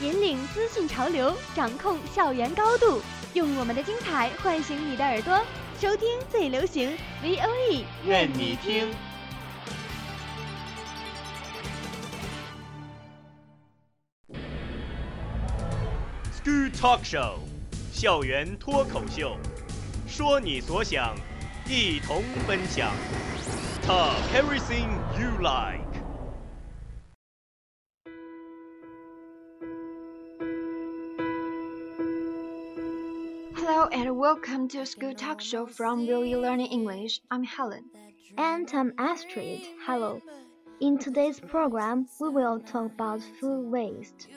引领资讯潮流，掌控校园高度，用我们的精彩唤醒你的耳朵，收听最流行 VOE，任你听。School Talk Show，校园脱口秀，说你所想，一同分享。Talk everything you like。Hello and welcome to a School Talk Show from Really Learning English. I'm Helen. And I'm Astrid. Hello. In today's program, we will talk about food waste.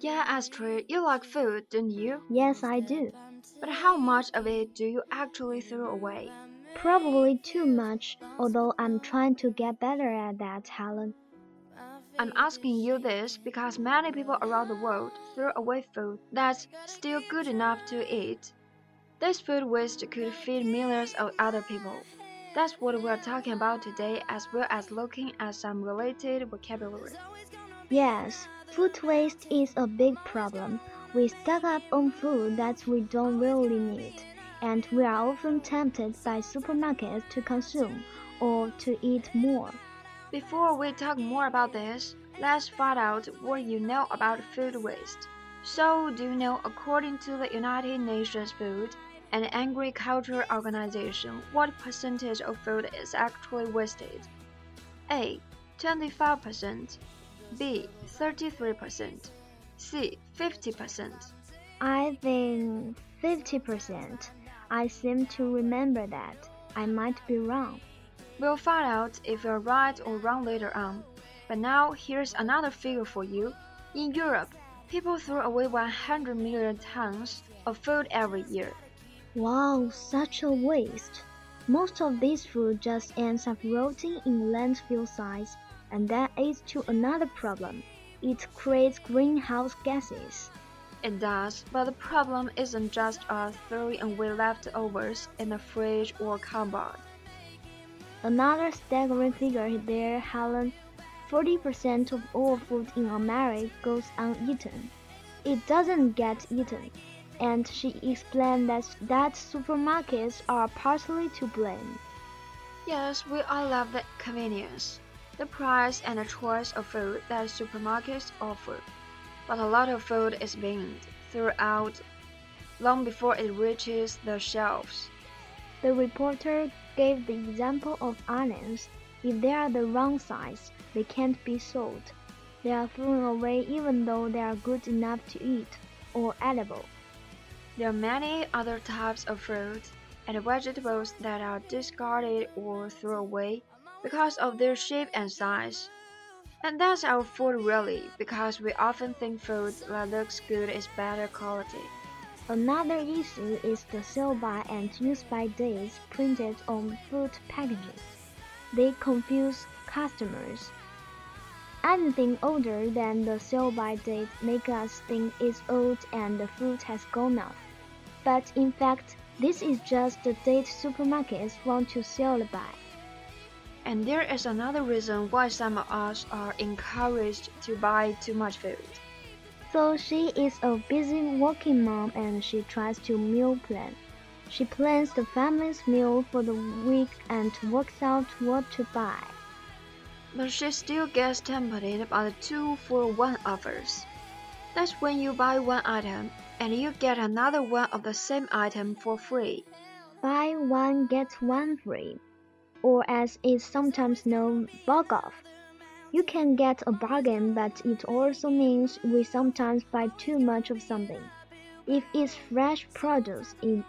Yeah, Astrid, you like food, don't you? Yes, I do. But how much of it do you actually throw away? Probably too much, although I'm trying to get better at that, Helen. I'm asking you this because many people around the world throw away food that's still good enough to eat. This food waste could feed millions of other people. That's what we're talking about today, as well as looking at some related vocabulary. Yes, food waste is a big problem. We stock up on food that we don't really need, and we are often tempted by supermarkets to consume or to eat more. Before we talk more about this, let's find out what you know about food waste. So, do you know, according to the United Nations Food and Agriculture Organization, what percentage of food is actually wasted? A. 25%, B. 33%, C. 50%. I think 50%. I seem to remember that. I might be wrong. We'll find out if you're right or wrong later on. But now, here's another figure for you. In Europe, people throw away 100 million tons of food every year. Wow, such a waste. Most of this food just ends up rotting in landfill sites, and that leads to another problem. It creates greenhouse gases. It does, but the problem isn't just us throwing away leftovers in the fridge or cupboard. Another staggering figure there, Helen 40% of all food in America goes uneaten. It doesn't get eaten. And she explained that, that supermarkets are partly to blame. Yes, we all love the convenience, the price and the choice of food that supermarkets offer. But a lot of food is being thrown out long before it reaches the shelves. The reporter gave the example of onions. If they are the wrong size, they can't be sold. They are thrown away even though they are good enough to eat or edible. There are many other types of fruits and vegetables that are discarded or thrown away because of their shape and size. And that's our fault really, because we often think food that looks good is better quality. Another issue is the sell by and use by dates printed on food packaging. They confuse customers. Anything older than the sell by date makes us think it's old and the food has gone off. But in fact, this is just the date supermarkets want to sell by. And there is another reason why some of us are encouraged to buy too much food. So she is a busy working mom and she tries to meal plan. She plans the family's meal for the week and works out what to buy. But she still gets tempted by the two for one offers. That's when you buy one item and you get another one of the same item for free. Buy one get one free, or as it's sometimes known, BOGOF. You can get a bargain, but it also means we sometimes buy too much of something. If it's fresh produce, it,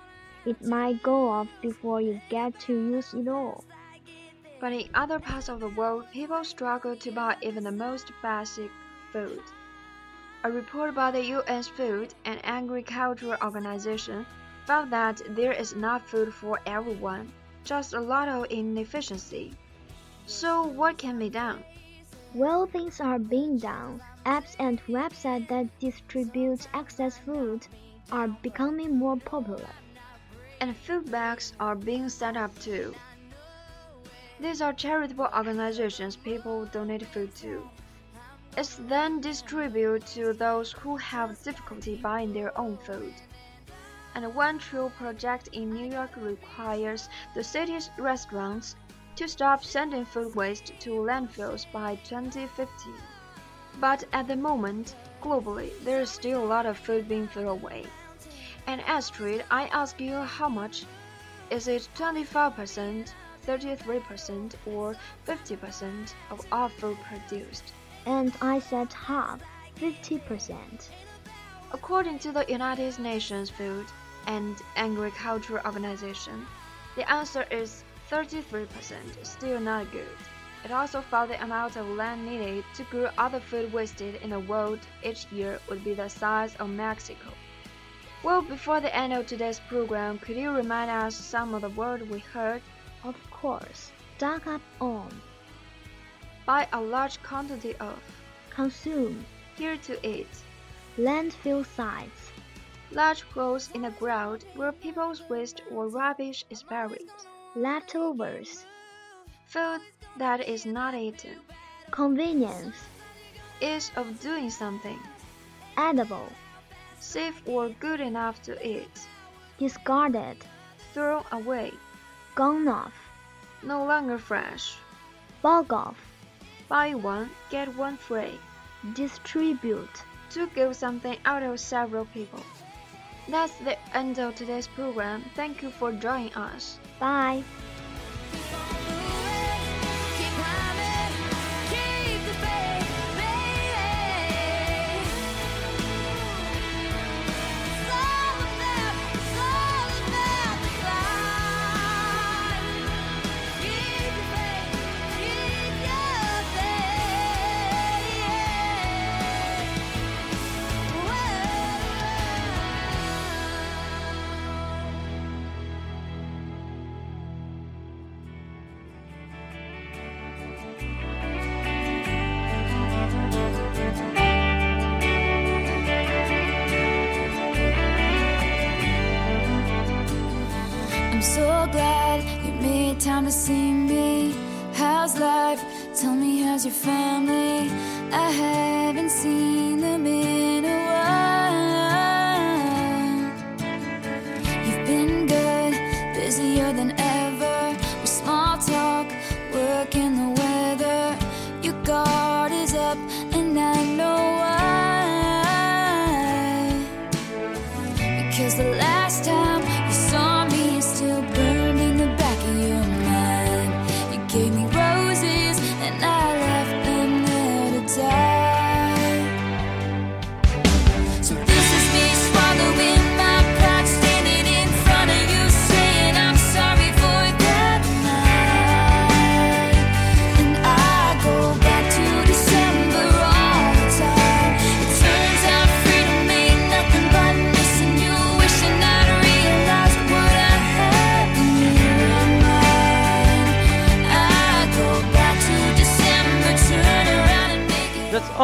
it might go off before you get to use it all. But in other parts of the world, people struggle to buy even the most basic food. A report by the UN's Food and Agriculture Organization found that there is enough food for everyone, just a lot of inefficiency. So, what can be done? Well, things are being done. Apps and websites that distribute excess food are becoming more popular. And food banks are being set up too. These are charitable organizations people donate food to. It's then distributed to those who have difficulty buying their own food. And one true project in New York requires the city's restaurants to stop sending food waste to landfills by 2050. But at the moment, globally, there is still a lot of food being thrown away. And Astrid, I ask you how much? Is it 25%, 33%, or 50% of all food produced? And I said half, 50%. According to the United Nations Food and Agriculture Organization, the answer is 33%, still not good. It also found the amount of land needed to grow the food wasted in the world each year would be the size of Mexico. Well, before the end of today's program, could you remind us some of the words we heard? Of course, stock up on, Buy a large quantity of, consume, here to eat, landfill sites, large holes in the ground where people's waste or rubbish is buried, leftovers, food that is not eaten, convenience, is of doing something, edible, safe or good enough to eat, discarded, thrown away, gone off, no longer fresh. BOGOF, Buy one, get one free. distribute. To give something out of several people. That's the end of today's program. Thank you for joining us. Bye. See me. How's life? Tell me, how's your family? I